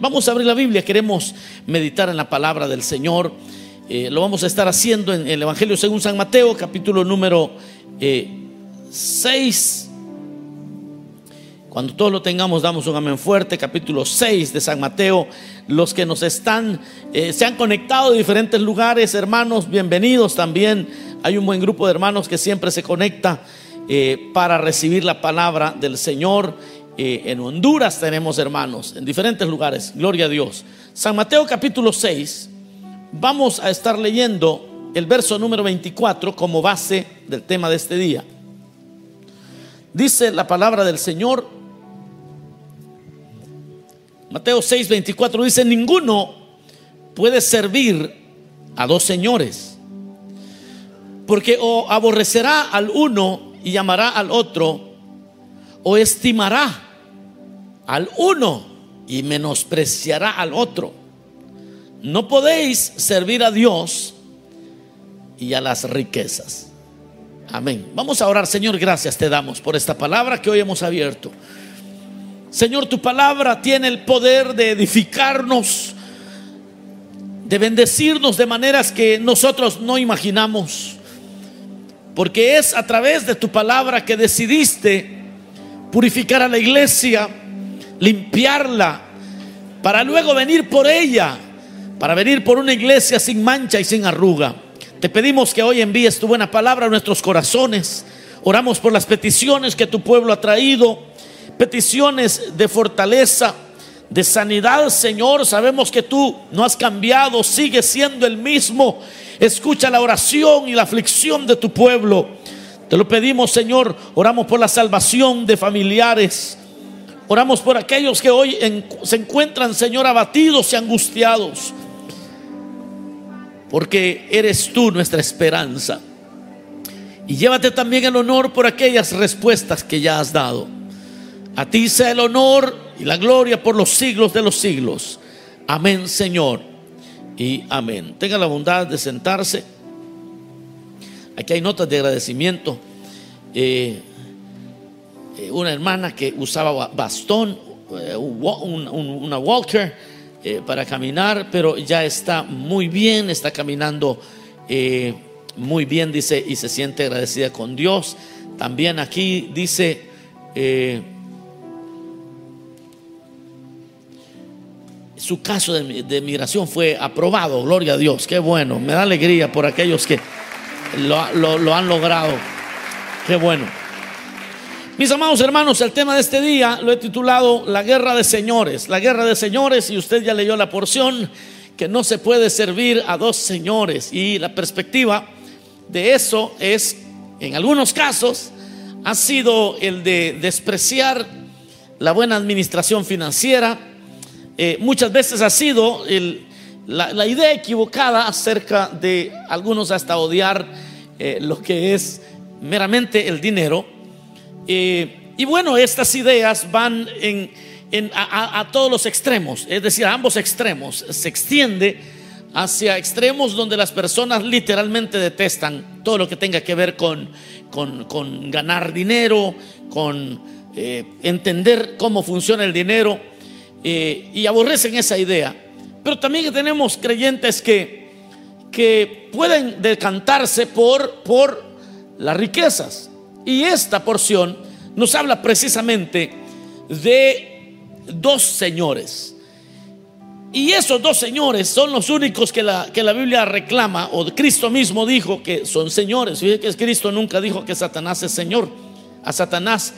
Vamos a abrir la Biblia, queremos meditar en la palabra del Señor. Eh, lo vamos a estar haciendo en el Evangelio según San Mateo, capítulo número 6. Eh, Cuando todos lo tengamos, damos un amén fuerte. Capítulo 6 de San Mateo. Los que nos están, eh, se han conectado de diferentes lugares, hermanos, bienvenidos también. Hay un buen grupo de hermanos que siempre se conecta para recibir la palabra del Señor eh, en Honduras tenemos hermanos, en diferentes lugares, gloria a Dios. San Mateo capítulo 6, vamos a estar leyendo el verso número 24 como base del tema de este día. Dice la palabra del Señor, Mateo 6, 24 dice, ninguno puede servir a dos señores, porque o aborrecerá al uno y llamará al otro, o estimará al uno y menospreciará al otro. No podéis servir a Dios y a las riquezas. Amén. Vamos a orar, Señor, gracias te damos por esta palabra que hoy hemos abierto. Señor, tu palabra tiene el poder de edificarnos, de bendecirnos de maneras que nosotros no imaginamos. Porque es a través de tu palabra que decidiste purificar a la iglesia limpiarla, para luego venir por ella, para venir por una iglesia sin mancha y sin arruga. Te pedimos que hoy envíes tu buena palabra a nuestros corazones. Oramos por las peticiones que tu pueblo ha traído, peticiones de fortaleza, de sanidad, Señor. Sabemos que tú no has cambiado, sigues siendo el mismo. Escucha la oración y la aflicción de tu pueblo. Te lo pedimos, Señor. Oramos por la salvación de familiares Oramos por aquellos que hoy se encuentran, Señor, abatidos y angustiados. Porque eres tú nuestra esperanza. Y llévate también el honor por aquellas respuestas que ya has dado. A ti sea el honor y la gloria por los siglos de los siglos. Amén, Señor. Y amén. Tenga la bondad de sentarse. Aquí hay notas de agradecimiento. Eh, eh, una hermana que usaba bastón, eh, una walker eh, para caminar, pero ya está muy bien, está caminando muy bien, dice, y se siente agradecida con Dios. También aquí dice, su caso de, migración fue aprobado, gloria a Dios, qué bueno, me da alegría por aquellos que lo han logrado, qué bueno. Mis amados hermanos, el tema de este día lo he titulado La guerra de señores. La guerra de señores, y usted ya leyó la porción, que no se puede servir a dos señores. Y la perspectiva de eso es, en algunos casos, ha sido el de despreciar la buena administración financiera. Eh, muchas veces ha sido la, idea equivocada acerca de algunos hasta odiar eh, lo que es meramente el dinero eh, y bueno, estas ideas van a, todos los extremos, es decir, a ambos extremos. Se extiende hacia extremos donde las personas literalmente detestan todo lo que tenga que ver con, ganar dinero, con eh, entender cómo funciona el dinero eh, y aborrecen esa idea. Pero también tenemos creyentes que, pueden decantarse por las riquezas. Y esta porción nos habla precisamente de dos señores. Y esos dos señores son los únicos que la, que la Biblia reclama, o Cristo mismo dijo que son señores. Fíjate que Cristo nunca dijo que Satanás es señor. A Satanás,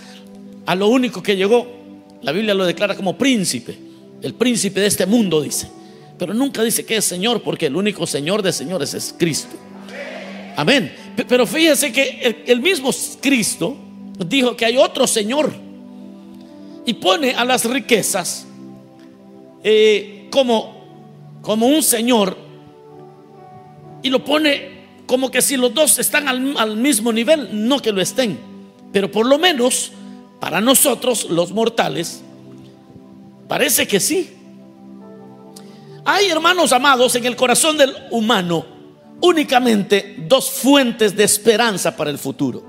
a lo único que llegó, la Biblia lo declara como príncipe. El príncipe de este mundo dice. Pero nunca dice que es señor, porque el único señor de señores es Cristo. Amén. Pero fíjese que el, mismo Cristo dijo que hay otro Señor y pone a las riquezas eh, como, como un Señor y lo pone como que si los dos están al, al mismo nivel, no que lo estén, pero por lo menos para nosotros los mortales parece que sí. Hay hermanos amados en el corazón del humano únicamente dos fuentes de esperanza para el futuro.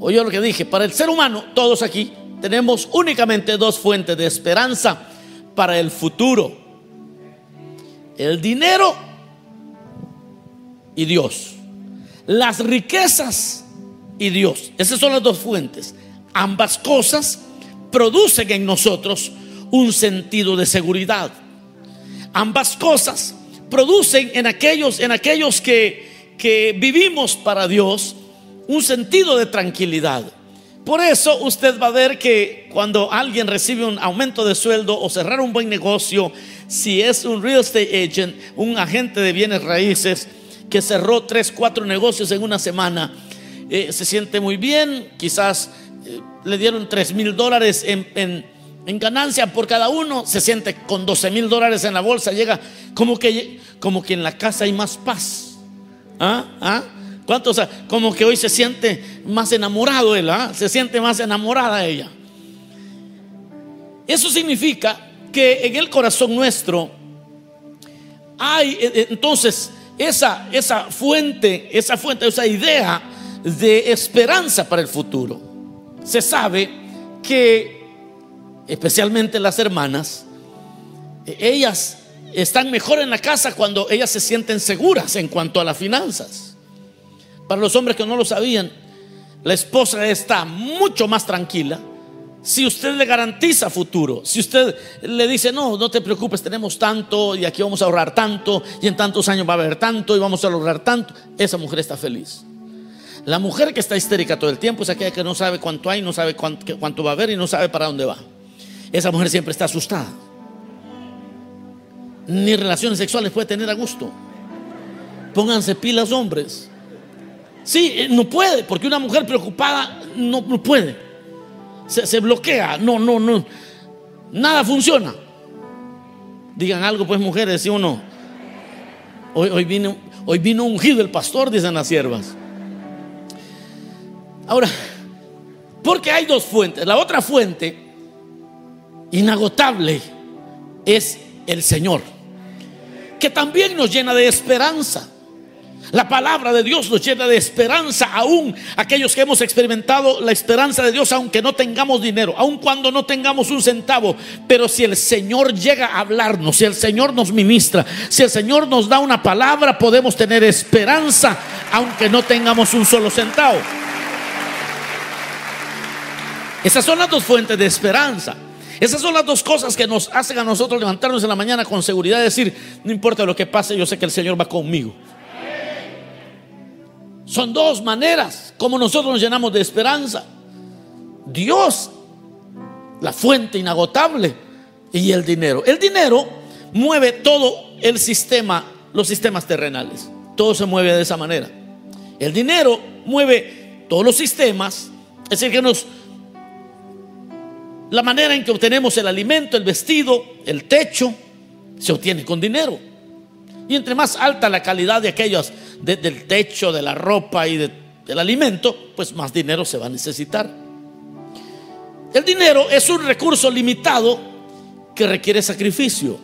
Oye lo que dije, para el ser humano, todos aquí tenemos únicamente dos fuentes de esperanza para el futuro. El dinero y Dios. Las riquezas y Dios. Esas son las dos fuentes. Ambas cosas producen en nosotros un sentido de seguridad. Ambas cosas producen en aquellos, en aquellos que, que vivimos para Dios un sentido de tranquilidad. Por eso usted va a ver que cuando alguien recibe un aumento de sueldo o cerrar un buen negocio, si es un real estate agent, un agente de bienes raíces que cerró tres, cuatro negocios en una semana, eh, se siente muy bien, quizás eh, le dieron tres mil dólares en, ganancia por cada uno, se siente con 12 mil dólares en la bolsa, llega como que, como que en la casa hay más paz. ¿Ah? ¿Ah? ¿Cuántos? Como que hoy se siente más enamorado él, ¿ah? se siente más enamorada ella. Eso significa que en el corazón nuestro hay eh, eh, entonces esa, esa fuente, esa fuente, esa idea de esperanza para el futuro. Se sabe que, especialmente las hermanas, ellas están mejor en la casa cuando ellas se sienten seguras en cuanto a las finanzas. Para los hombres que no lo sabían, la esposa está mucho más tranquila si usted le garantiza futuro, si usted le dice, no, no te preocupes, tenemos tanto y aquí vamos a ahorrar tanto y en tantos años va a haber tanto y vamos a lograr tanto, esa mujer está feliz. La mujer que está histérica todo el tiempo es aquella que no sabe cuánto hay, no sabe cuánto, cuánto va a haber y no sabe para dónde va. Esa mujer siempre está asustada. Ni relaciones sexuales puede tener a gusto. Pónganse pilas hombres. Sí, eh, no puede, porque una mujer preocupada no, puede. Se, bloquea, no, no, no. Nada funciona. Digan algo, pues, mujeres, sí o no. Hoy, hoy, vino, hoy vino ungido el pastor, dicen las siervas. Ahora, porque hay dos fuentes. La otra fuente, inagotable, es el Señor, que también nos llena de esperanza. La palabra de Dios nos llena de esperanza, aún aquellos que hemos experimentado la esperanza de Dios, aunque no tengamos dinero, aun cuando no tengamos un centavo. Pero si el Señor llega a hablarnos, si el Señor nos ministra, si el Señor nos da una palabra, podemos tener esperanza, aunque no tengamos un solo centavo. Esas son las dos fuentes de esperanza. Esas son las dos cosas que nos hacen a nosotros levantarnos en la mañana con seguridad y decir, no importa lo que pase, yo sé que el Señor va conmigo. Son dos maneras como nosotros nos llenamos de esperanza. Dios, la fuente inagotable, y el dinero. El dinero mueve todo el sistema, los sistemas terrenales. Todo se mueve de esa manera. El dinero mueve todos los sistemas, es decir, que nos la manera en que obtenemos el alimento, el vestido, el techo, se obtiene con dinero. Y entre más alta la calidad de aquellos, del techo, de la ropa y del alimento, pues más dinero se va a necesitar. El dinero es un recurso limitado que requiere sacrificio.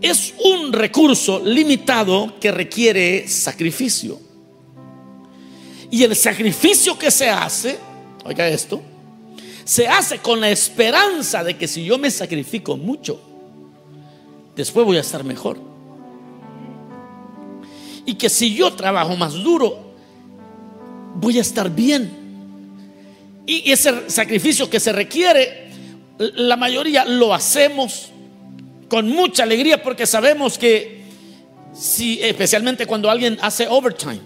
Es un recurso limitado que requiere sacrificio. Y el sacrificio que se hace, oiga esto, se hace con la esperanza de que si yo me sacrifico mucho, después voy a estar mejor. Y que si yo trabajo más duro, voy a estar bien. Y ese sacrificio que se requiere, la mayoría lo hacemos con mucha alegría porque sabemos que si, especialmente cuando alguien hace overtime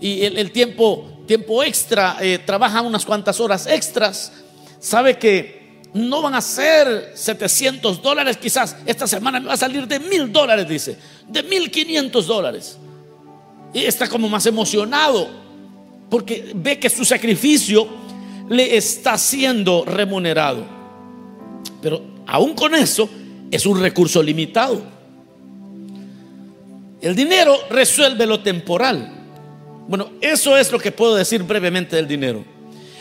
y el, tiempo, tiempo extra, eh, trabaja unas cuantas horas extras, sabe que no van a ser 700 dólares, quizás esta semana me va a salir de mil dólares, dice, de 1500 dólares. Y está como más emocionado porque ve que su sacrificio le está siendo remunerado. Pero aún con eso es un recurso limitado. El dinero resuelve lo temporal. Bueno, eso es lo que puedo decir brevemente del dinero.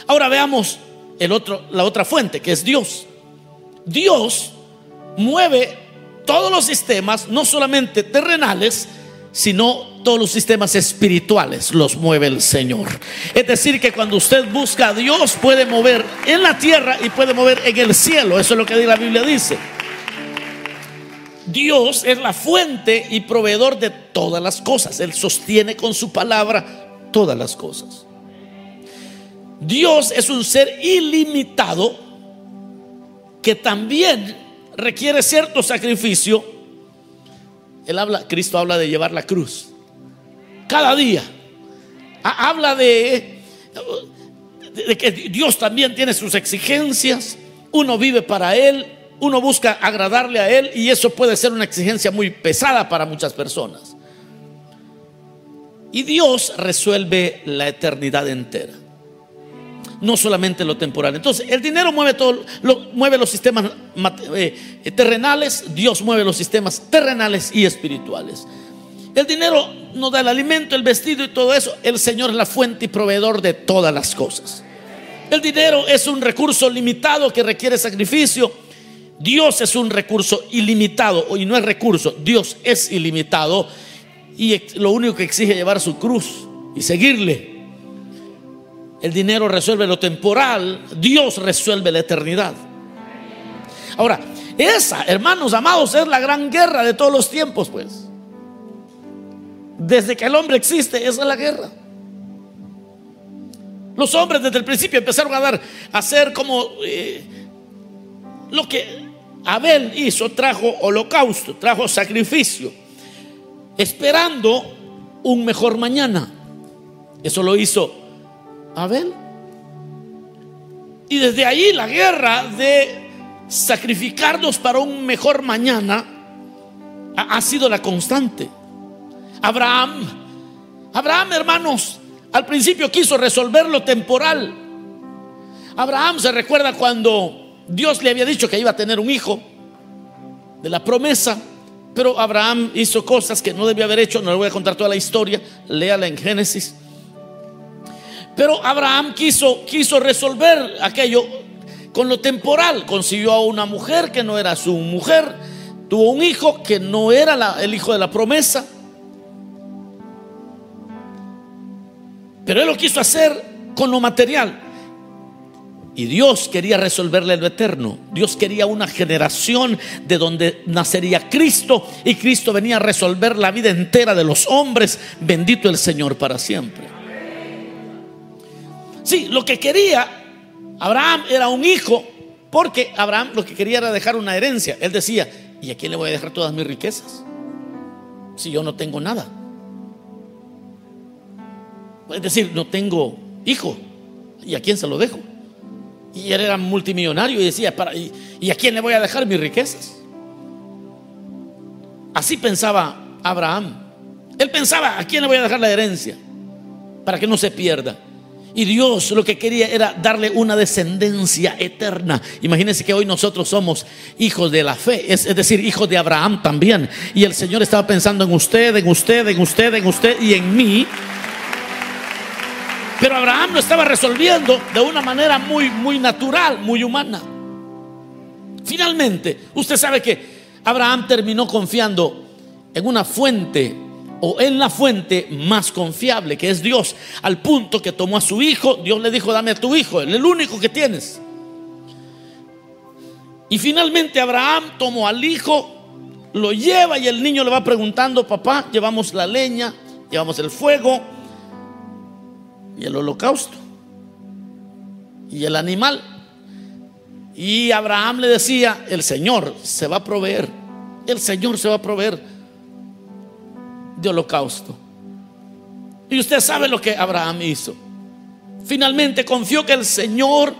Ahora veamos el otro, la otra fuente, que es Dios. Dios mueve todos los sistemas, no solamente terrenales, sino todos los sistemas espirituales los mueve el Señor. Es decir, que cuando usted busca a Dios puede mover en la tierra y puede mover en el cielo. Eso es lo que la Biblia dice. Dios es la fuente y proveedor de todas las cosas. Él sostiene con su palabra todas las cosas. Dios es un ser ilimitado que también requiere cierto sacrificio. Él habla, Cristo habla de llevar la cruz. Cada día. Habla de, de que Dios también tiene sus exigencias. Uno vive para Él, uno busca agradarle a Él y eso puede ser una exigencia muy pesada para muchas personas. Y Dios resuelve la eternidad entera no solamente lo temporal. Entonces, el dinero mueve todo, lo, mueve los sistemas eh, terrenales, Dios mueve los sistemas terrenales y espirituales. El dinero nos da el alimento, el vestido y todo eso. El Señor es la fuente y proveedor de todas las cosas. El dinero es un recurso limitado que requiere sacrificio. Dios es un recurso ilimitado y no es recurso, Dios es ilimitado y lo único que exige es llevar su cruz y seguirle. El dinero resuelve lo temporal, Dios resuelve la eternidad. Ahora, esa, hermanos amados, es la gran guerra de todos los tiempos, pues. Desde que el hombre existe, esa es la guerra. Los hombres desde el principio empezaron a dar, a hacer como eh, lo que Abel hizo, trajo holocausto, trajo sacrificio, esperando un mejor mañana. Eso lo hizo Abel. Y desde ahí la guerra de sacrificarnos para un mejor mañana ha, sido la constante. Abraham, Abraham hermanos, al principio quiso resolver lo temporal. Abraham se recuerda cuando Dios le había dicho que iba a tener un hijo de la promesa, pero Abraham hizo cosas que no debía haber hecho, no le voy a contar toda la historia, léala en Génesis. Pero Abraham quiso, quiso resolver aquello con lo temporal. Consiguió a una mujer que no era su mujer. Tuvo un hijo que no era el hijo de la promesa. Pero él lo quiso hacer con lo material. Y Dios quería resolverle lo eterno. Dios quería una generación de donde nacería Cristo y Cristo venía a resolver la vida entera de los hombres. Bendito el Señor para siempre. Sí, lo que quería Abraham era un hijo, porque Abraham lo que quería era dejar una herencia. Él decía, ¿y a quién le voy a dejar todas mis riquezas? Si yo no tengo nada. Es decir, no tengo hijo. ¿Y a quién se lo dejo? Y él era multimillonario y decía, ¿para, y, ¿y a quién le voy a dejar mis riquezas? Así pensaba Abraham. Él pensaba, ¿a quién le voy a dejar la herencia? Para que no se pierda. Y Dios lo que quería era darle una descendencia eterna. Imagínense que hoy nosotros somos hijos de la fe, es, decir, hijos de Abraham también. Y el Señor estaba pensando en usted, en usted, en usted, en usted y en mí. Pero Abraham lo estaba resolviendo de una manera muy, muy natural, muy humana. Finalmente, usted sabe que Abraham terminó confiando en una fuente o en la fuente más confiable, que es Dios, al punto que tomó a su hijo, Dios le dijo, dame a tu hijo, el único que tienes. Y finalmente Abraham tomó al hijo, lo lleva y el niño le va preguntando, papá, llevamos la leña, llevamos el fuego y el holocausto y el animal. Y Abraham le decía, el Señor se va a proveer, el Señor se va a proveer de holocausto. Y usted sabe lo que Abraham hizo. Finalmente confió que el Señor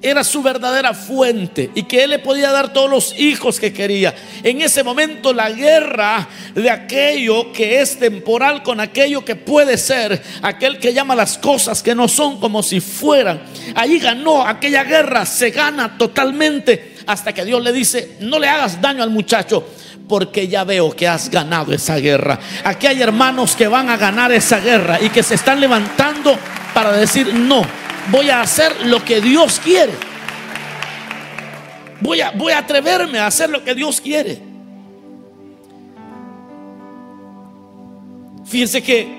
era su verdadera fuente y que Él le podía dar todos los hijos que quería. En ese momento la guerra de aquello que es temporal con aquello que puede ser, aquel que llama las cosas que no son como si fueran. Ahí ganó aquella guerra, se gana totalmente hasta que Dios le dice, no le hagas daño al muchacho, porque ya veo que has ganado esa guerra. Aquí hay hermanos que van a ganar esa guerra y que se están levantando para decir, no, voy a hacer lo que Dios quiere. Voy a, voy a atreverme a hacer lo que Dios quiere. Fíjense que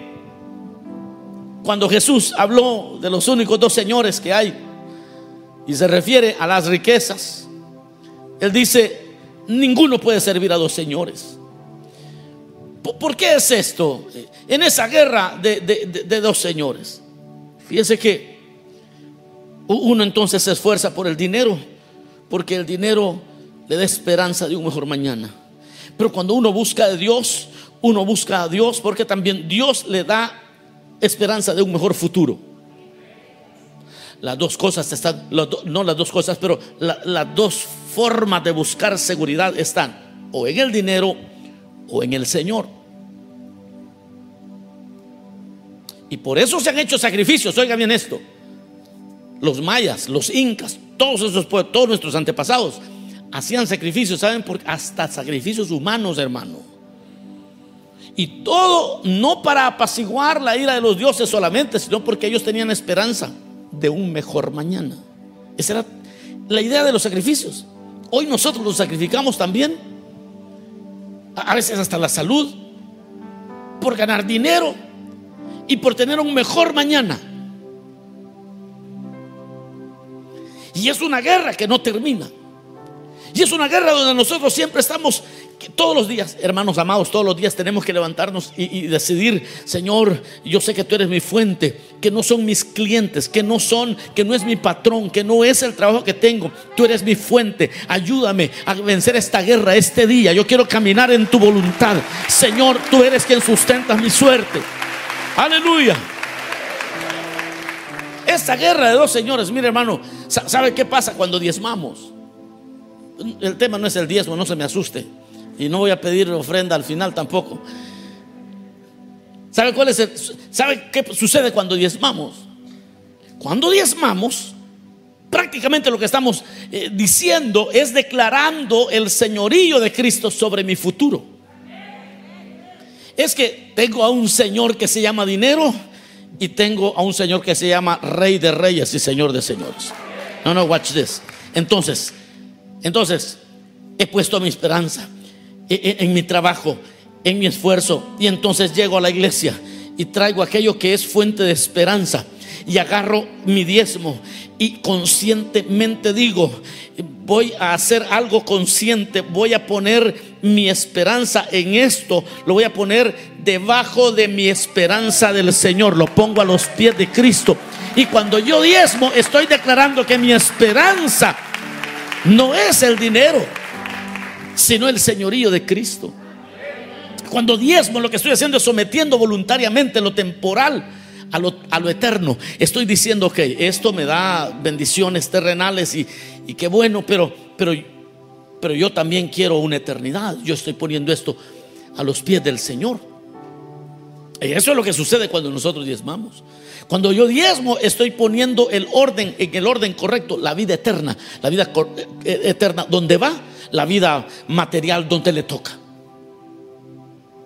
cuando Jesús habló de los únicos dos señores que hay y se refiere a las riquezas, Él dice, ninguno puede servir a dos señores. ¿Por qué es esto? En esa guerra de, dos señores. Fíjense que uno entonces se esfuerza por el dinero, porque el dinero le da esperanza de un mejor mañana. Pero cuando uno busca a Dios, uno busca a Dios porque también Dios le da esperanza de un mejor futuro. Las dos cosas están, no las dos cosas, pero las dos formas de buscar seguridad están o en el dinero o en el Señor. Y por eso se han hecho sacrificios, oiga bien esto. Los mayas, los incas, todos esos todos nuestros antepasados hacían sacrificios, ¿saben? Hasta sacrificios humanos, hermano. Y todo no para apaciguar la ira de los dioses solamente, sino porque ellos tenían esperanza de un mejor mañana. Esa era la idea de los sacrificios. Hoy nosotros los sacrificamos también, a veces hasta la salud, por ganar dinero y por tener un mejor mañana. Y es una guerra que no termina. Y es una guerra donde nosotros siempre estamos, todos los días, hermanos amados, todos los días tenemos que levantarnos y, decidir, Señor, yo sé que tú eres mi fuente, que no son mis clientes, que no son, que no es mi patrón, que no es el trabajo que tengo, tú eres mi fuente, ayúdame a vencer esta guerra este día, yo quiero caminar en tu voluntad, Señor, tú eres quien sustenta mi suerte. Aleluya. Esta guerra de dos señores, mire hermano, ¿sabe qué pasa cuando diezmamos? El tema no es el diezmo, no se me asuste. Y no voy a pedir ofrenda al final tampoco. ¿Sabe cuál es ¿Sabe qué sucede cuando diezmamos? Cuando diezmamos, prácticamente lo que estamos eh, diciendo es declarando el señorío de Cristo sobre mi futuro. Es que tengo a un Señor que se llama dinero y tengo a un Señor que se llama Rey de Reyes y Señor de Señores. No, no, watch this. Entonces, entonces, he puesto mi esperanza en, mi trabajo, en mi esfuerzo. Y entonces llego a la iglesia y traigo aquello que es fuente de esperanza. Y agarro mi diezmo y conscientemente digo, voy a hacer algo consciente, voy a poner mi esperanza en esto, lo voy a poner debajo de mi esperanza del Señor, lo pongo a los pies de Cristo. Y cuando yo diezmo, estoy declarando que mi esperanza no es el dinero, sino el señorío de Cristo. Cuando diezmo, lo que estoy haciendo es sometiendo voluntariamente lo temporal a lo, eterno. Estoy diciendo que esto me da bendiciones terrenales y, y qué bueno, pero, pero, pero yo también quiero una eternidad. Yo estoy poniendo esto a los pies del Señor. Y eso es lo que sucede cuando nosotros diezmamos. Cuando yo diezmo, estoy poniendo el orden en el orden correcto, la vida eterna, la vida eh, eterna, donde va la vida material, donde le toca.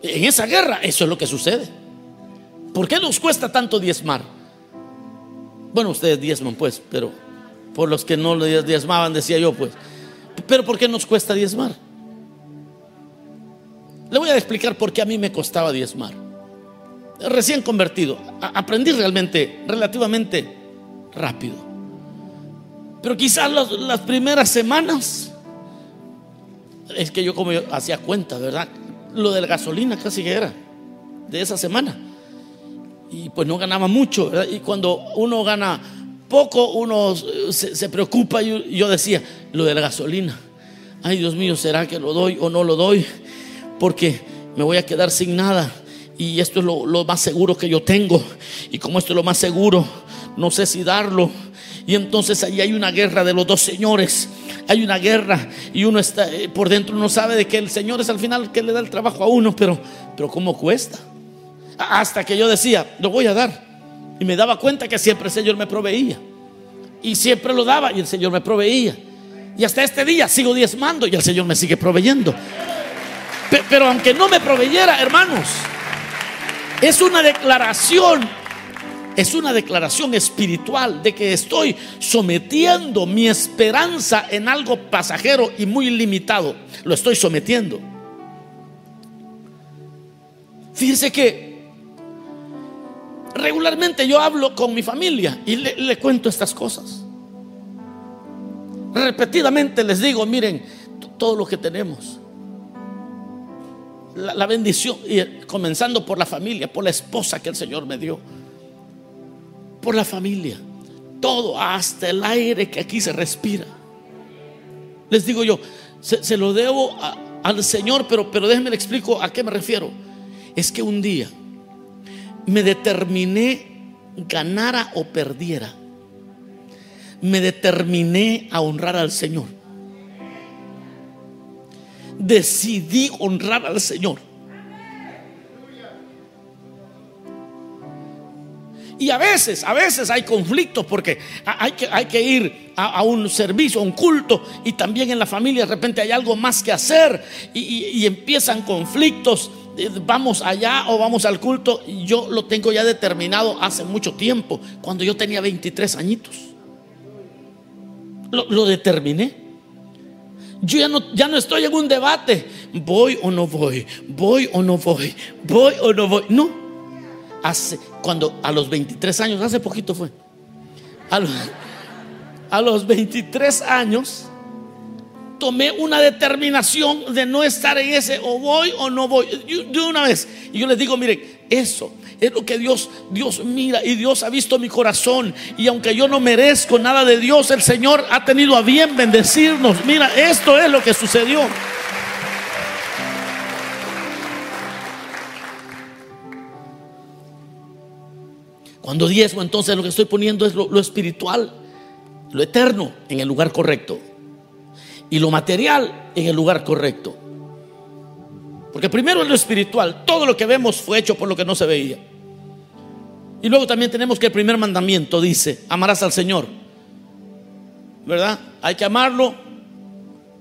En esa guerra, eso es lo que sucede. ¿Por qué nos cuesta tanto diezmar? Bueno, ustedes diezman, pues, pero por los que no diezmaban, decía yo, pues. Pero ¿por qué nos cuesta diezmar? Le voy a explicar por qué a mí me costaba diezmar recién convertido, aprendí realmente, relativamente rápido. Pero quizás las, primeras semanas, es que yo como hacía cuenta, ¿verdad? Lo de la gasolina casi que era, de esa semana. Y pues no ganaba mucho, ¿verdad? Y cuando uno gana poco, uno se, preocupa. Y yo decía, lo de la gasolina. Ay, Dios mío, ¿será que lo doy o no lo doy? Porque me voy a quedar sin nada y esto es lo, más seguro que yo tengo. Y como esto es lo más seguro, no sé si darlo. Y entonces ahí hay una guerra de los dos señores. Hay una guerra y uno está eh, por dentro, uno sabe de que el Señor es al final que le da el trabajo a uno, pero, pero ¿cómo cuesta? Hasta que yo decía, lo voy a dar. Y me daba cuenta que siempre el Señor me proveía. Y siempre lo daba y el Señor me proveía. Y hasta este día sigo diezmando y el Señor me sigue proveyendo. Pero aunque no me proveyera, hermanos, es una declaración, es una declaración espiritual de que estoy sometiendo mi esperanza en algo pasajero y muy limitado. Lo estoy sometiendo. Fíjense que regularmente yo hablo con mi familia y le, cuento estas cosas. Repetidamente les digo, miren, todo lo que tenemos. La, la, bendición, y comenzando por la familia, por la esposa que el Señor me dio, por la familia, todo, hasta el aire que aquí se respira. Les digo yo, se, lo debo al Señor, pero, pero déjenme le explico a qué me refiero. Es que un día me determiné, ganara o perdiera, me determiné a honrar al Señor. Decidí honrar al Señor. Y a veces, a veces hay conflictos porque hay que, hay que ir a, un servicio, a un culto, y también en la familia de repente hay algo más que hacer y, empiezan conflictos. Eh, vamos allá o vamos al culto. Yo lo tengo ya determinado hace mucho tiempo, cuando yo tenía 23 añitos. Lo, lo determiné. Yo ya no, ya no estoy en un debate. Voy o no voy, voy o no voy, voy o no voy. No, hace, cuando a los 23 años, hace poquito fue, a los, 23 años, tomé una determinación de no estar en ese o voy o no voy de una vez. Y yo les digo, miren, eso es lo que Dios, Dios mira y Dios ha visto mi corazón. Y aunque yo no merezco nada de Dios, el Señor ha tenido a bien bendecirnos. Mira, esto es lo que sucedió. Cuando diezmo, entonces lo que estoy poniendo es lo, espiritual, lo eterno en el lugar correcto. Y lo material en el lugar correcto. Porque primero es lo espiritual. Todo lo que vemos fue hecho por lo que no se veía. Y luego también tenemos que el primer mandamiento dice, amarás al Señor. ¿Verdad? Hay que amarlo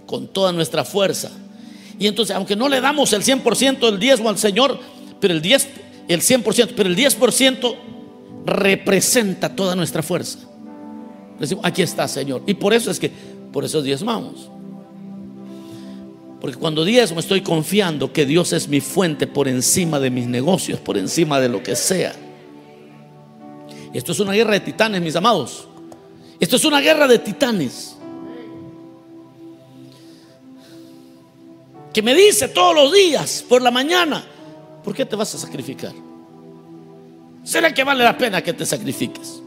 con toda nuestra fuerza. Y entonces, aunque no le damos el 100% del diezmo al Señor, pero el 10, el 100%, pero el 10% representa toda nuestra fuerza. Decimos, aquí está, Señor. Y por eso es que, por eso diezmamos. Porque cuando diezmo estoy confiando que Dios es mi fuente por encima de mis negocios, por encima de lo que sea. Esto es una guerra de titanes, mis amados. Esto es una guerra de titanes. Que me dice todos los días, por la mañana, ¿por qué te vas a sacrificar? ¿Será que vale la pena que te sacrifiques?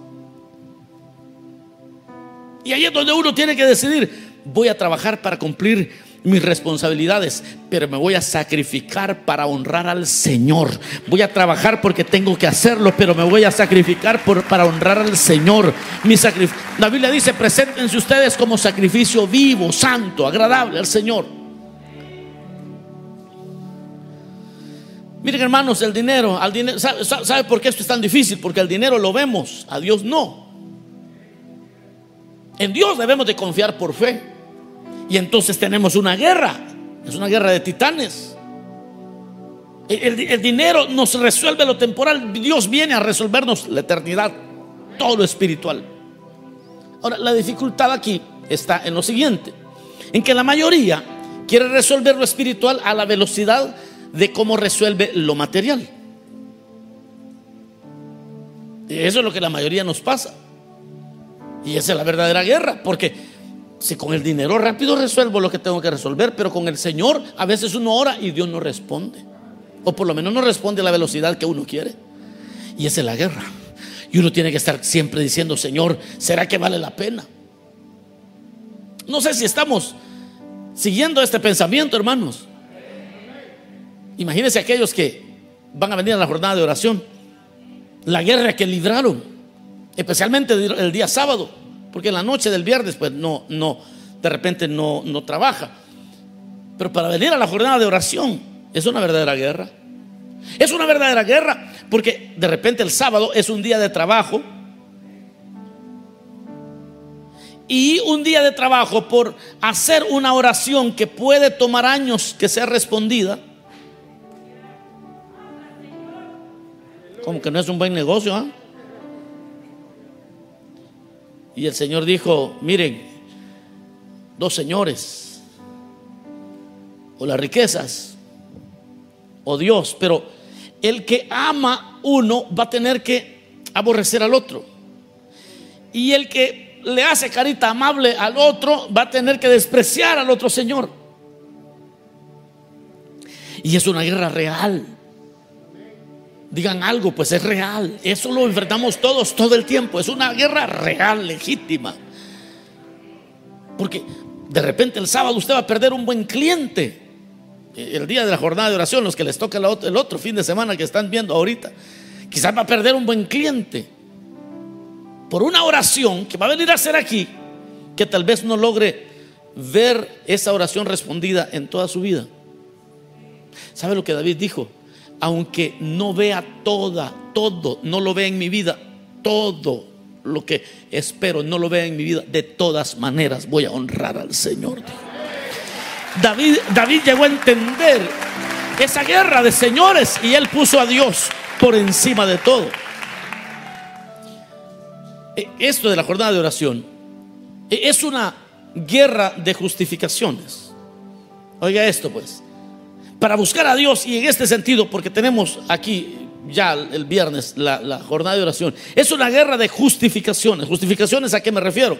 Y ahí es donde uno tiene que decidir, voy a trabajar para cumplir mis responsabilidades, pero me voy a sacrificar para honrar al Señor. Voy a trabajar porque tengo que hacerlo, pero me voy a sacrificar para honrar al Señor. Mi La Biblia dice, preséntense ustedes como sacrificio vivo, santo, agradable al Señor. Miren hermanos, el dinero, al dinero ¿sabe, por qué esto es tan difícil? Porque el dinero lo vemos, a Dios no. En Dios debemos de confiar por fe. Y entonces tenemos una guerra, es una guerra de titanes. el dinero nos resuelve lo temporal, Dios viene a resolvernos la eternidad, todo lo espiritual. Ahora, la dificultad aquí está en lo siguiente, en que la mayoría quiere resolver lo espiritual a la velocidad de cómo resuelve lo material. Eso es lo que la mayoría nos pasa. Y esa es la verdadera guerra, porque si con el dinero rápido resuelvo lo que tengo que resolver, pero con el Señor a veces uno ora y Dios no responde. O por lo menos no responde a la velocidad que uno quiere. Y esa es la guerra. Y uno tiene que estar siempre diciendo, Señor, ¿será que vale la pena? No sé si estamos siguiendo este pensamiento, hermanos. Imagínense aquellos que van a venir a la jornada de oración. La guerra que libraron, especialmente el día sábado, porque en la noche del viernes, pues no, no, de repente no, no trabaja. Pero para venir a la jornada de oración es una verdadera guerra. Es una verdadera guerra, porque de repente el sábado es un día de trabajo. Y un día de trabajo por hacer una oración que puede tomar años que sea respondida Como que no es un buen negocio. ¿ah? Y el Señor dijo, miren, dos señores, o las riquezas, o Dios, pero el que ama uno va a tener que aborrecer al otro. Y el que le hace carita amable al otro va a tener que despreciar al otro señor. Y es una guerra real. Digan algo, pues es real. Eso lo enfrentamos todos todo el tiempo. Es una guerra real, legítima. Porque de repente el sábado usted va a perder un buen cliente. El día de la jornada de oración, los que les toca el otro fin de semana que están viendo ahorita, quizás va a perder un buen cliente por una oración que va a venir a hacer aquí, que tal vez no logre ver esa oración respondida en toda su vida. ¿Sabe lo que David dijo? Aunque no vea toda, todo, no lo vea en mi vida, todo lo que espero no lo vea en mi vida, de todas maneras voy a honrar al Señor. David, David llegó a entender esa guerra de señores y él puso a Dios por encima de todo. E, esto de la jornada de oración e, es una guerra de justificaciones. Oiga esto pues. Para buscar a Dios y en este sentido, porque tenemos aquí ya el viernes la, jornada de oración. Es una guerra de justificaciones. ¿Justificaciones a qué me refiero?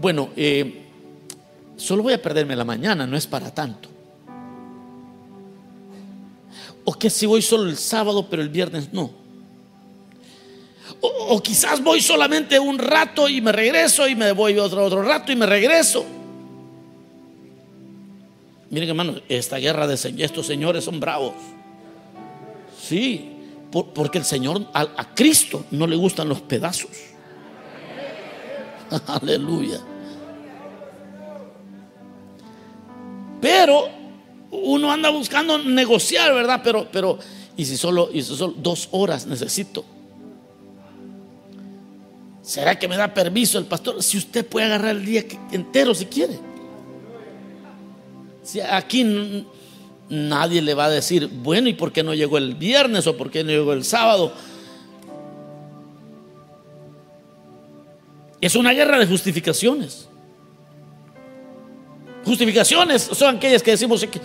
Bueno, eh, solo voy a perderme la mañana, no es para tanto. O que si voy solo el sábado, pero el viernes no. O, quizás voy solamente un rato y me regreso y me voy otro, otro rato y me regreso. Miren hermano, esta guerra de estos señores son bravos. Sí, porque el Señor, a, Cristo no le gustan los pedazos. Aleluya. Pero uno anda buscando negociar, ¿verdad? Pero, pero, y si solo, y si solo dos horas necesito. ¿Será que me da permiso el pastor? Si usted puede agarrar el día entero si quiere. Aquí Nadie le va a decir, bueno, ¿y por qué no llegó el viernes o por qué no llegó el sábado? Es una guerra de justificaciones. Justificaciones son aquellas que decimos, que,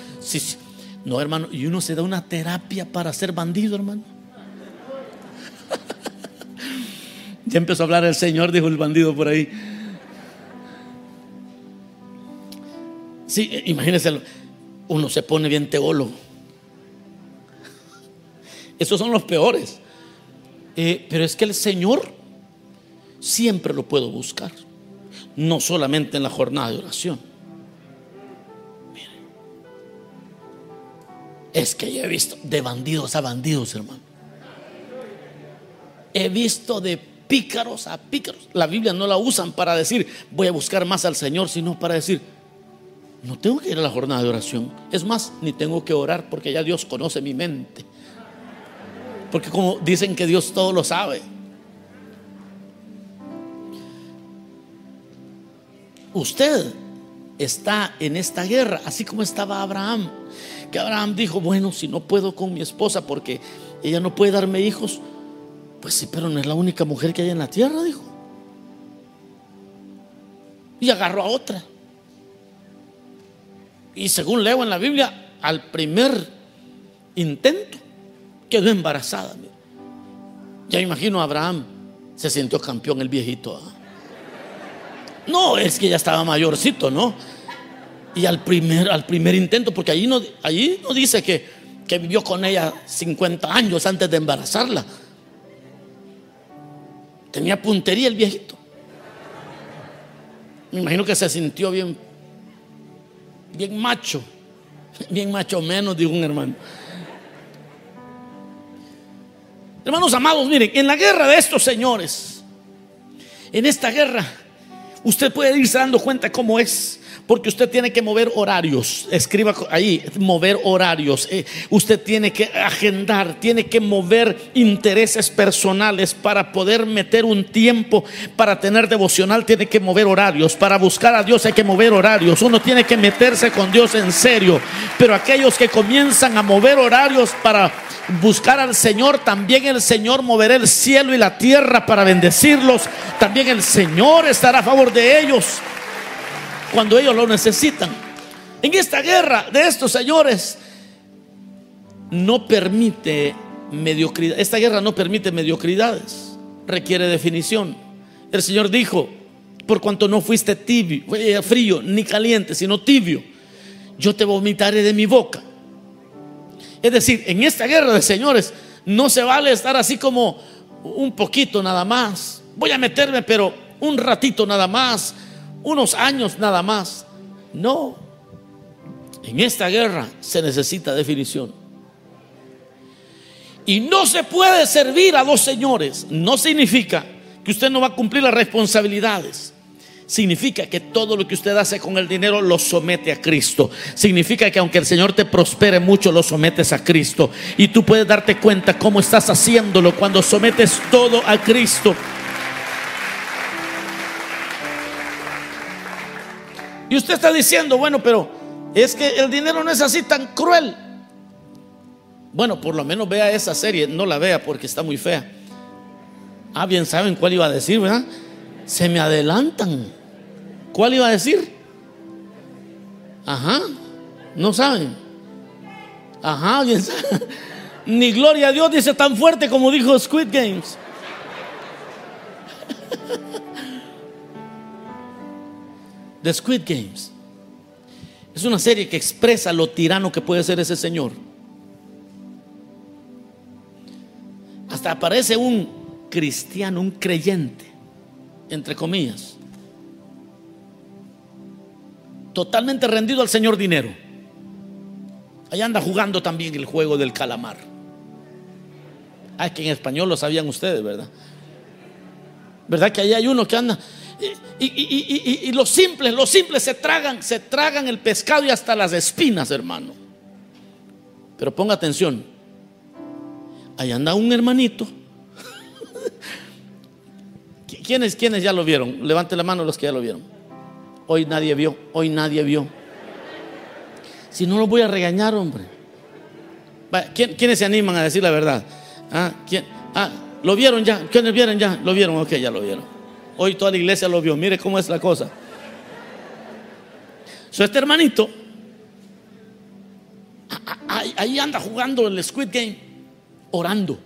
no hermano, y uno se da una terapia para ser bandido, hermano. ya empezó a hablar el Señor, dijo el bandido por ahí. Sí, imagínense uno se pone bien teólogo. Esos son los peores. Eh, pero es que el Señor siempre lo puedo buscar. No solamente en la jornada de oración. Es que yo he visto de bandidos a bandidos, hermano. He visto de pícaros a pícaros. La Biblia no la usan para decir voy a buscar más al Señor, sino para decir no tengo que ir a la jornada de oración. Es más, ni tengo que orar porque ya Dios conoce mi mente. Porque como dicen que Dios todo lo sabe. Usted está en esta guerra, así como estaba Abraham. Que Abraham dijo, bueno, si no puedo con mi esposa porque ella no puede darme hijos, pues sí, pero no es la única mujer que hay en la tierra, dijo. Y agarró a otra. Y según leo en la Biblia, al primer intento quedó embarazada. Ya imagino a Abraham, se sintió campeón el viejito. ¿ah? No, es que ya estaba mayorcito, ¿no? Y al primer, al primer intento, porque allí no, allí no dice que, que vivió con ella 50 años antes de embarazarla. Tenía puntería el viejito. Me imagino que se sintió bien bien macho, bien macho menos, dijo un hermano. Hermanos amados, miren, en la guerra de estos señores, en esta guerra, usted puede irse dando cuenta cómo es porque usted tiene que mover horarios. Escriba ahí, mover horarios. Eh, usted tiene que agendar, tiene que mover intereses personales para poder meter un tiempo para tener devocional. Tiene que mover horarios. Para buscar a Dios hay que mover horarios. Uno tiene que meterse con Dios en serio. Pero aquellos que comienzan a mover horarios para buscar al Señor, también el Señor moverá el cielo y la tierra para bendecirlos. También el Señor estará a favor de ellos cuando ellos lo necesitan. En esta guerra de estos señores no permite mediocridad. Esta guerra no permite mediocridades, requiere definición. El Señor dijo, por cuanto no fuiste tibio, frío ni caliente, sino tibio, yo te vomitaré de mi boca. Es decir, en esta guerra de señores no se vale estar así como un poquito nada más. Voy a meterme, pero un ratito nada más, unos años nada más. No, en esta guerra se necesita definición. Y no se puede servir a dos señores. No significa que usted no va a cumplir las responsabilidades. Significa que todo lo que usted hace con el dinero lo somete a Cristo. Significa que aunque el Señor te prospere mucho, lo sometes a Cristo. Y tú puedes darte cuenta cómo estás haciéndolo cuando sometes todo a Cristo. Y usted está diciendo, bueno, pero es que el dinero no es así tan cruel. Bueno, por lo menos vea esa serie, no la vea porque está muy fea. Ah, bien saben cuál iba a decir, ¿verdad? Se me adelantan. ¿Cuál iba a decir? Ajá, no saben. Ajá, bien saben. Ni gloria a Dios dice tan fuerte como dijo Squid Games. The Squid Games. Es una serie que expresa lo tirano que puede ser ese señor. Hasta aparece un cristiano, un creyente, entre comillas, totalmente rendido al Señor dinero. Allá anda jugando también el juego del calamar. Ah, que en español lo sabían ustedes, ¿verdad? ¿Verdad que ahí hay uno que anda y, los simples, los simples se tragan, se tragan el pescado y hasta las espinas, hermano. Pero ponga atención. Ahí anda un hermanito. ¿Quiénes, ¿Quiénes ya lo vieron? Levante la mano los que ya lo vieron. Hoy nadie vio, hoy nadie vio. Si no lo voy a regañar, hombre. ¿Quiénes se animan a decir la verdad? Ah, ¿quién? ah, ¿lo vieron ya? ¿Quiénes vieron ya? ¿Lo vieron? Ok, ya lo vieron. Hoy toda la iglesia lo vio. Mire cómo es la cosa. So, este hermanito ahí anda jugando el Squid Game, orando.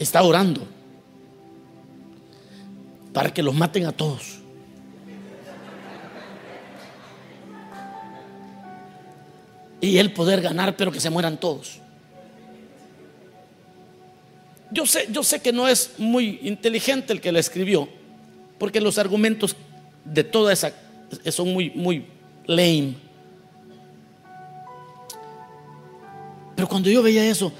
Está orando para que los maten a todos. Y él poder ganar, pero que se mueran todos. Yo sé, yo sé que no es muy inteligente el que la escribió, porque los argumentos de toda esa son muy, muy lame. Pero cuando yo veía eso,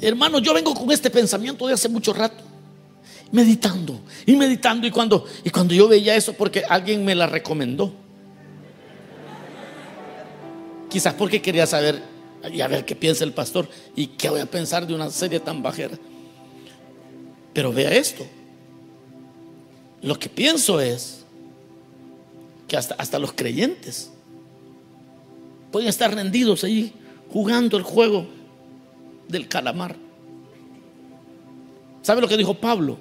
hermano, yo vengo con este pensamiento de hace mucho rato, meditando y meditando. Y cuando, y cuando yo veía eso, porque alguien me la recomendó, quizás porque quería saber y a ver qué piensa el pastor y qué voy a pensar de una serie tan bajera. Pero vea esto. Lo que pienso es que hasta, hasta los creyentes pueden estar rendidos ahí jugando el juego del calamar. ¿Sabe lo que dijo Pablo?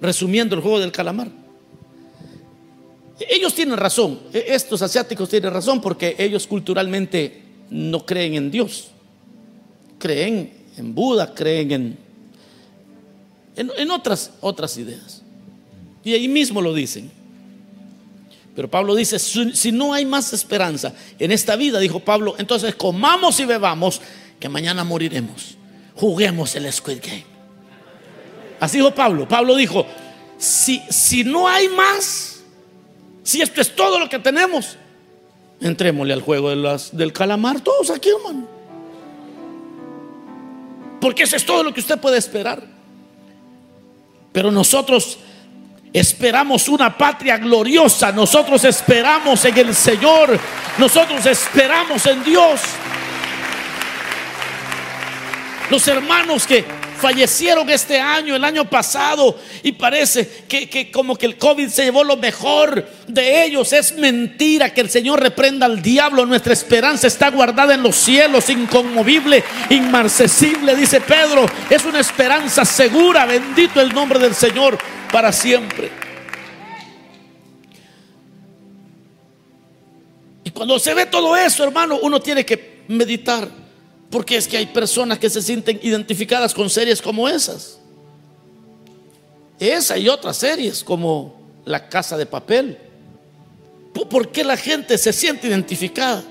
Resumiendo el juego del calamar. Ellos tienen razón, e, estos asiáticos tienen razón porque ellos culturalmente no creen en Dios. Creen en Buda, creen en en, otras, otras ideas. Y ahí mismo lo dicen. Pero Pablo dice, si no hay más esperanza en esta vida, dijo Pablo, entonces comamos y bebamos, que mañana moriremos. Juguemos el Squid Game. Así dijo Pablo. Pablo dijo, si, si no hay más, si esto es todo lo que tenemos, entrémosle al juego del calamar, todos aquí, hermano. Porque eso es todo lo que usted puede esperar. Pero nosotros esperamos una patria gloriosa, nosotros esperamos en el Señor, nosotros esperamos en Dios. Los hermanos que fallecieron este año, el año pasado, y parece que, como que el COVID se llevó lo mejor de ellos. Es mentira que el Señor reprenda al diablo. Nuestra esperanza está guardada en los cielos, inconmovible, inmarcesible, dice Pedro. Es una esperanza segura. Bendito el nombre del Señor para siempre. cuando se ve todo eso, hermano, uno tiene que meditar. Porque es que hay personas que se sienten identificadas con series como esas. Esa y otras series como La Casa de Papel. ¿Por qué la gente se siente identificada?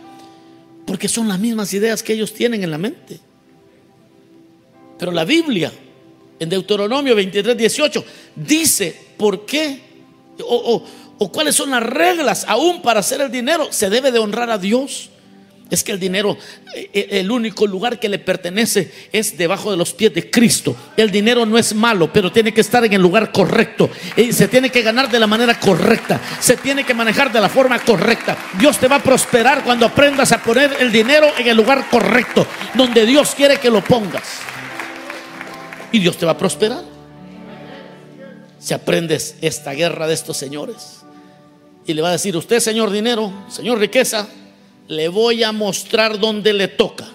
Porque son las mismas ideas que ellos tienen en la mente. Pero la Biblia, en Deuteronomio 23, 18, dice por qué o, o cuáles son las reglas aún para hacer el dinero. Se debe de honrar a Dios. Es que el dinero, eh, eh, el único lugar que le pertenece es debajo de los pies de Cristo. El dinero no es malo, pero tiene que estar en el lugar correcto. Y se tiene que ganar de la manera correcta. Se tiene que manejar de la forma correcta. Dios te va a prosperar cuando aprendas a poner el dinero en el lugar correcto, donde Dios quiere que lo pongas. Y Dios te va a prosperar. Si aprendes esta guerra de estos señores. Y le va a decir, usted, señor dinero, señor riqueza, le voy a mostrar dónde le toca.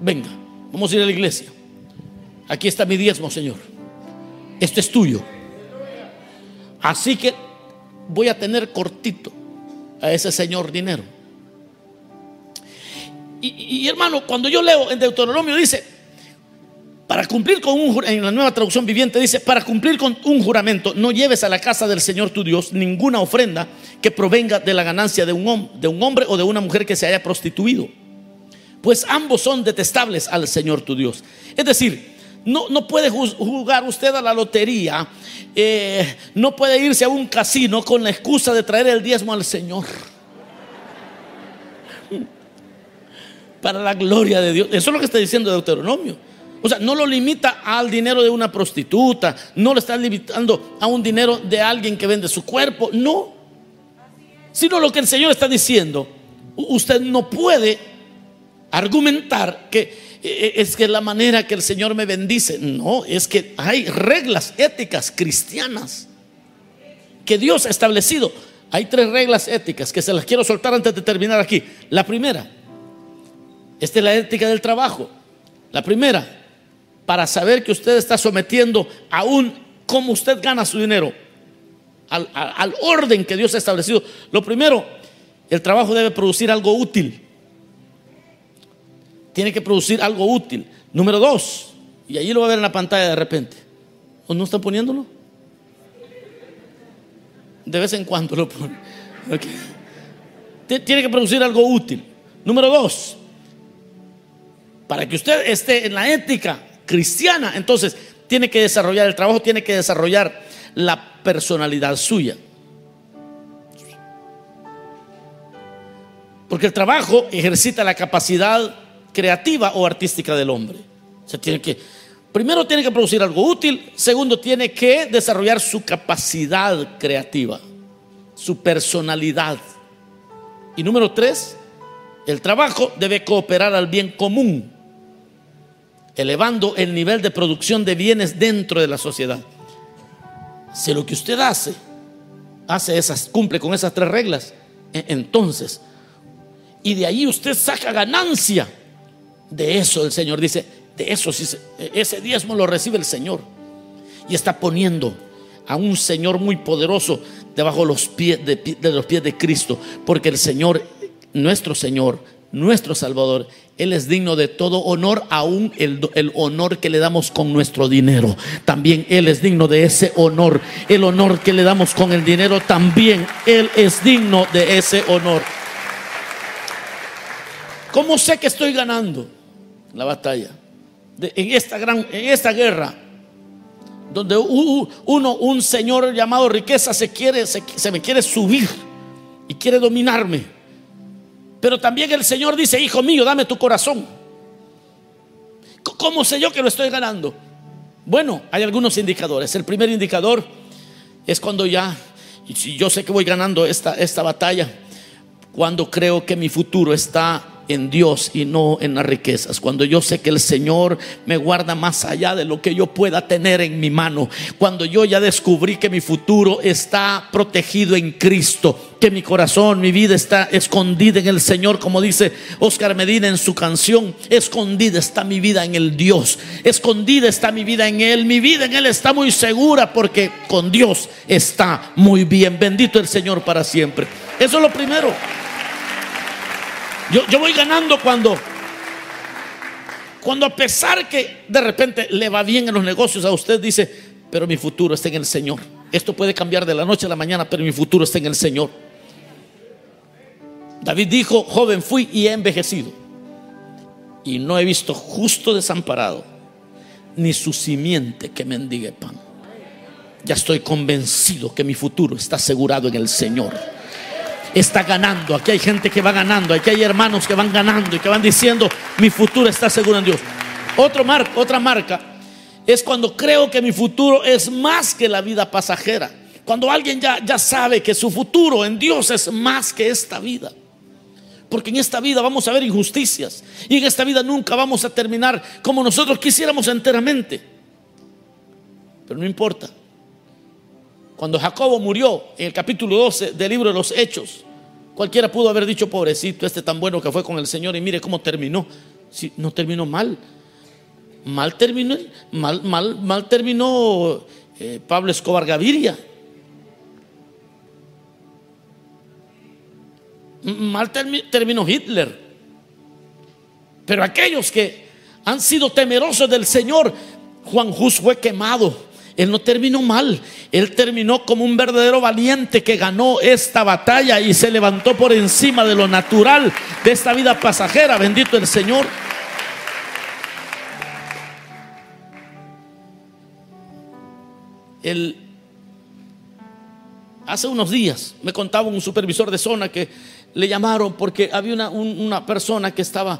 Venga, vamos a ir a la iglesia. Aquí está mi diezmo, Señor. Esto es tuyo. Así que voy a tener cortito a ese señor dinero. Y, y hermano, cuando yo leo en Deuteronomio dice, para cumplir con un en la nueva traducción viviente dice, para cumplir con un juramento, no lleves a la casa del Señor tu Dios ninguna ofrenda que provenga de la ganancia de un, de un hombre o de una mujer que se haya prostituido. Pues ambos son detestables al Señor tu Dios. Es decir, no, no puede jugar usted a la lotería, eh, no puede irse a un casino con la excusa de traer el diezmo al Señor. Para la gloria de Dios. Eso es lo que está diciendo Deuteronomio. O sea, no lo limita al dinero de una prostituta, no lo está limitando a un dinero de alguien que vende su cuerpo, no. Sino lo que el Señor está diciendo, usted no puede argumentar que eh, eh, es que la manera que el Señor me bendice, no, es que hay reglas éticas cristianas que Dios ha establecido. Hay tres reglas éticas que se las quiero soltar antes de terminar aquí. La primera, esta es la ética del trabajo. La primera, para saber que usted está sometiendo a un cómo usted gana su dinero, al, orden que Dios ha establecido. Lo primero, el trabajo debe producir algo útil. Tiene que producir algo útil. Número dos, y allí lo va a ver en la pantalla de repente. ¿O no están poniéndolo? De vez en cuando lo ponen. Tiene que producir algo útil. Número dos, para que usted esté en la ética cristiana, entonces tiene que desarrollar el trabajo, tiene que desarrollar la personalidad suya. Porque el trabajo ejercita la capacidad creativa o artística del hombre. Se tiene que, primero tiene que producir algo útil, segundo tiene que desarrollar su capacidad creativa, su personalidad. Y número tres, el trabajo debe cooperar al bien común elevando el nivel de producción de bienes dentro de la sociedad. Si lo que usted hace, hace esas, cumple con esas tres reglas, e, entonces, y de ahí usted saca ganancia, de eso el Señor dice, de eso ese diezmo lo recibe el Señor. Y está poniendo a un Señor muy poderoso debajo los pies de, de los pies de Cristo, porque el Señor, nuestro Señor, nuestro Salvador, Él es digno de todo honor, aún el, honor que le damos con nuestro dinero. También Él es digno de ese honor. El honor que le damos con el dinero, también Él es digno de ese honor. ¿Cómo sé que estoy ganando la batalla? en, esta gran, en esta guerra, donde uno, un señor llamado riqueza, se, quiere, se me quiere subir y quiere dominarme. Pero también el Señor dice, hijo mío, dame tu corazón. ¿Cómo sé yo que lo estoy ganando? Bueno, hay algunos indicadores. El primer indicador es cuando ya, si yo sé que voy ganando esta, esta batalla, cuando creo que mi futuro está en Dios y no en las riquezas. Cuando yo sé que el Señor me guarda más allá de lo que yo pueda tener en mi mano. Cuando yo ya descubrí que mi futuro está protegido en Cristo. Que mi corazón, mi vida está escondida en el Señor. Como dice Oscar Medina en su canción. Escondida está mi vida en el Dios. Escondida está mi vida en Él. Mi vida en Él está muy segura porque con Dios está muy bien. Bendito el Señor para siempre. Eso es lo primero. Yo, yo voy ganando cuando, cuando a pesar que de repente le va bien en los negocios, a usted dice, pero mi futuro está en el Señor. Esto puede cambiar de la noche a la mañana, pero mi futuro está en el Señor. David dijo, joven fui y he envejecido. Y no he visto justo desamparado, ni su simiente que mendigue pan. Ya estoy convencido que mi futuro está asegurado en el Señor. Está ganando. Aquí hay gente que va ganando. Aquí hay hermanos que van ganando y que van diciendo, mi futuro está seguro en Dios. Otro otra marca es cuando creo que mi futuro es más que la vida pasajera. Cuando alguien ya, ya sabe que su futuro en Dios es más que esta vida. Porque en esta vida vamos a ver injusticias. Y en esta vida nunca vamos a terminar como nosotros quisiéramos enteramente. Pero no importa. Cuando Jacobo murió en el capítulo 12 del libro de los Hechos, cualquiera pudo haber dicho, pobrecito, este tan bueno que fue con el Señor y mire cómo terminó. Si, no terminó mal. Mal terminó, mal, mal, mal terminó eh, Pablo Escobar Gaviria. Mal terminó Hitler. Pero aquellos que han sido temerosos del Señor, Juan Hus fue quemado. Él no terminó mal. Él terminó como un verdadero valiente que ganó esta batalla y se levantó por encima de lo natural de esta vida pasajera. Bendito el Señor. El, hace unos días me contaba un supervisor de zona que le llamaron porque había una, una persona que estaba,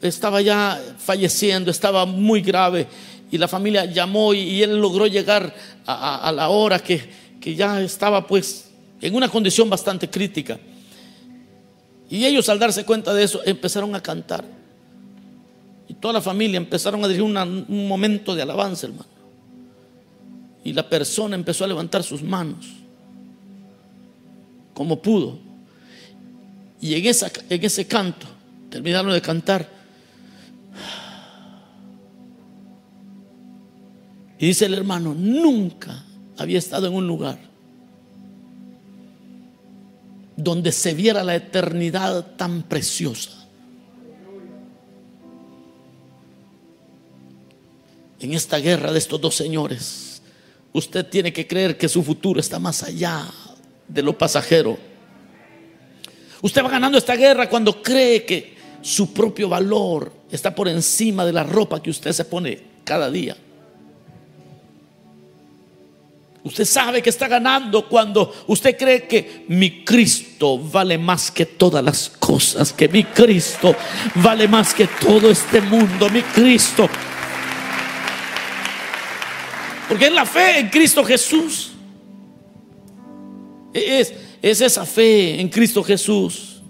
estaba ya falleciendo, estaba muy grave y la familia llamó y, él logró llegar a, la hora que, que, ya estaba pues en una condición bastante crítica. Y ellos al darse cuenta de eso empezaron a cantar. Y toda la familia empezaron a dirigir un momento de alabanza, hermano. Y la persona empezó a levantar sus manos como pudo. Y en, esa, en ese canto, terminaron de cantar, Y dice el hermano, nunca había estado en un lugar donde se viera la eternidad tan preciosa. En esta guerra de estos dos señores, usted tiene que creer que su futuro está más allá de lo pasajero. Usted va ganando esta guerra cuando cree que su propio valor está por encima de la ropa que usted se pone cada día. Usted sabe que está ganando cuando usted cree que mi Cristo vale más que todas las cosas, que mi Cristo vale más que todo este mundo, mi Cristo. Porque es la fe en Cristo Jesús. Es, es esa fe en Cristo Jesús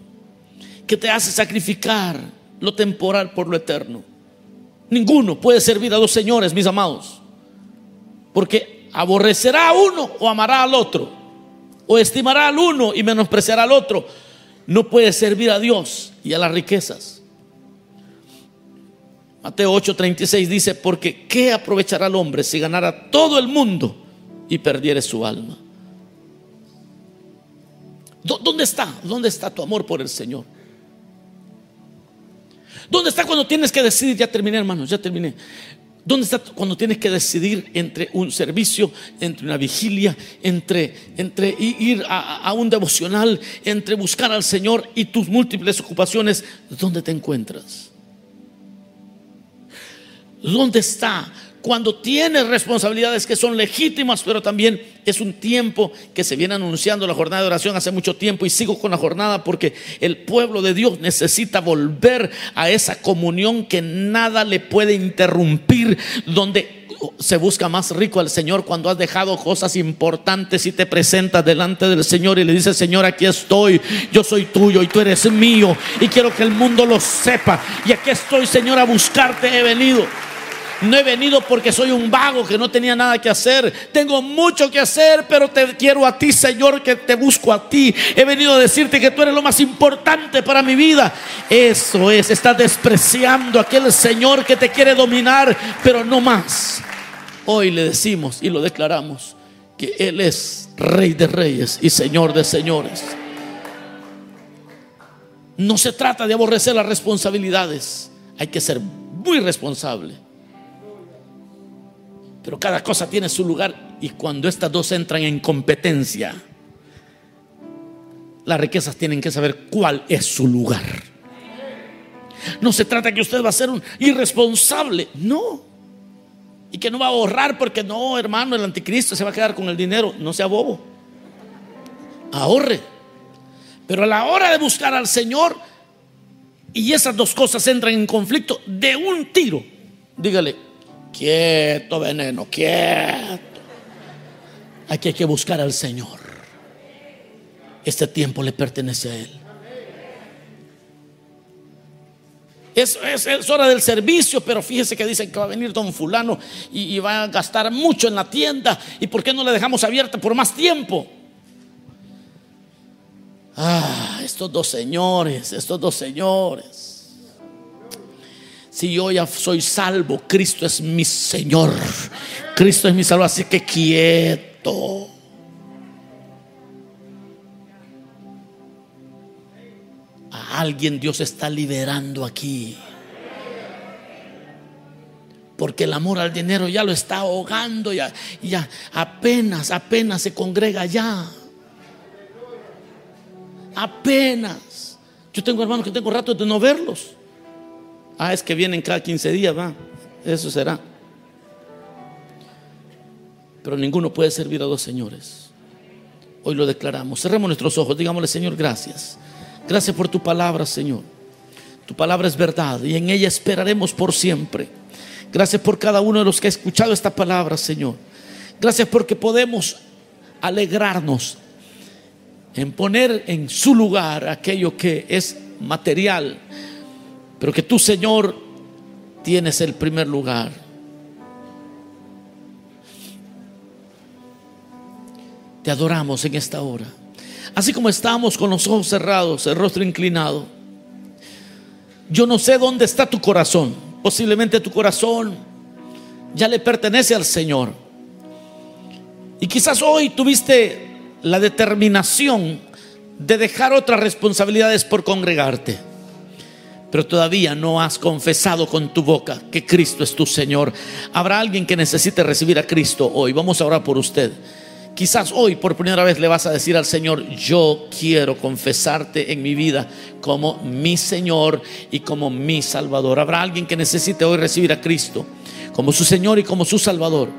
que te hace sacrificar lo temporal por lo eterno. Ninguno puede servir a dos señores, mis amados. Porque aborrecerá a uno o amará al otro, o estimará al uno y menospreciará al otro. No puede servir a Dios y a las riquezas. Mateo 8:36 dice, porque ¿qué aprovechará el hombre si ganara todo el mundo y perdiere su alma? ¿Dónde está? ¿Dónde está tu amor por el Señor? ¿Dónde está cuando tienes que decidir? Ya terminé, hermanos, ya terminé. ¿Dónde está cuando tienes que decidir entre un servicio, entre una vigilia, entre, entre ir a, un devocional, entre buscar al Señor y tus múltiples ocupaciones? ¿Dónde te encuentras? ¿Dónde está cuando tienes responsabilidades que son legítimas, pero también es un tiempo que se viene anunciando la jornada de oración hace mucho tiempo y sigo con la jornada porque el pueblo de Dios necesita volver a esa comunión que nada le puede interrumpir, donde se busca más rico al Señor cuando has dejado cosas importantes y te presentas delante del Señor y le dices, Señor, aquí estoy, yo soy tuyo y tú eres mío y quiero que el mundo lo sepa. Y aquí estoy, Señor, a buscarte he venido. No he venido porque soy un vago que no tenía nada que hacer. Tengo mucho que hacer, pero te quiero a ti, Señor, que te busco a ti. He venido a decirte que tú eres lo más importante para mi vida. Eso es, estás despreciando a aquel Señor que te quiere dominar, pero no más. Hoy le decimos y lo declaramos que Él es Rey de Reyes y Señor de Señores. No se trata de aborrecer las responsabilidades. Hay que ser muy responsable. Pero cada cosa tiene su lugar y cuando estas dos entran en competencia, las riquezas tienen que saber cuál es su lugar. No se trata que usted va a ser un irresponsable, no. Y que no va a ahorrar porque no, hermano, el anticristo se va a quedar con el dinero. No sea bobo. Ahorre. Pero a la hora de buscar al Señor y esas dos cosas entran en conflicto de un tiro, dígale, quieto veneno, quieto. Aquí hay que buscar al Señor. Este tiempo le pertenece a Él. Es, hora del servicio, pero fíjese que dicen que va a venir don fulano y, y va a gastar mucho en la tienda. ¿Y por qué no le dejamos abierta por más tiempo? Ah, estos dos señores, estos dos señores. Si yo ya soy salvo, Cristo es mi Señor. Cristo es mi salvo, así que quieto. A alguien Dios está liberando aquí. Porque el amor al dinero ya lo está ahogando, ya, ya apenas, apenas se congrega ya. Apenas. Yo tengo hermanos que tengo rato de no verlos. Ah, es que vienen cada 15 días, va. Eso será. Pero ninguno puede servir a dos señores. Hoy lo declaramos. Cerremos nuestros ojos. Digámosle, Señor, gracias. Gracias por tu palabra, Señor. Tu palabra es verdad y en ella esperaremos por siempre. Gracias por cada uno de los que ha escuchado esta palabra, Señor. Gracias porque podemos alegrarnos en poner en su lugar aquello que es material, pero que tú, Señor, tienes el primer lugar. Te adoramos en esta hora. Así como estamos con los ojos cerrados, el rostro inclinado. Yo no sé dónde está tu corazón. Posiblemente tu corazón ya le pertenece al Señor. Y quizás hoy tuviste la determinación de dejar otras responsabilidades por congregarte. Pero todavía no has confesado con tu boca que Cristo es tu Señor. Habrá alguien que necesite recibir a Cristo hoy. Vamos a orar por usted. Quizás hoy por primera vez le vas a decir al Señor, yo quiero confesarte en mi vida como mi Señor y como mi Salvador. Habrá alguien que necesite hoy recibir a Cristo como su Señor y como su Salvador.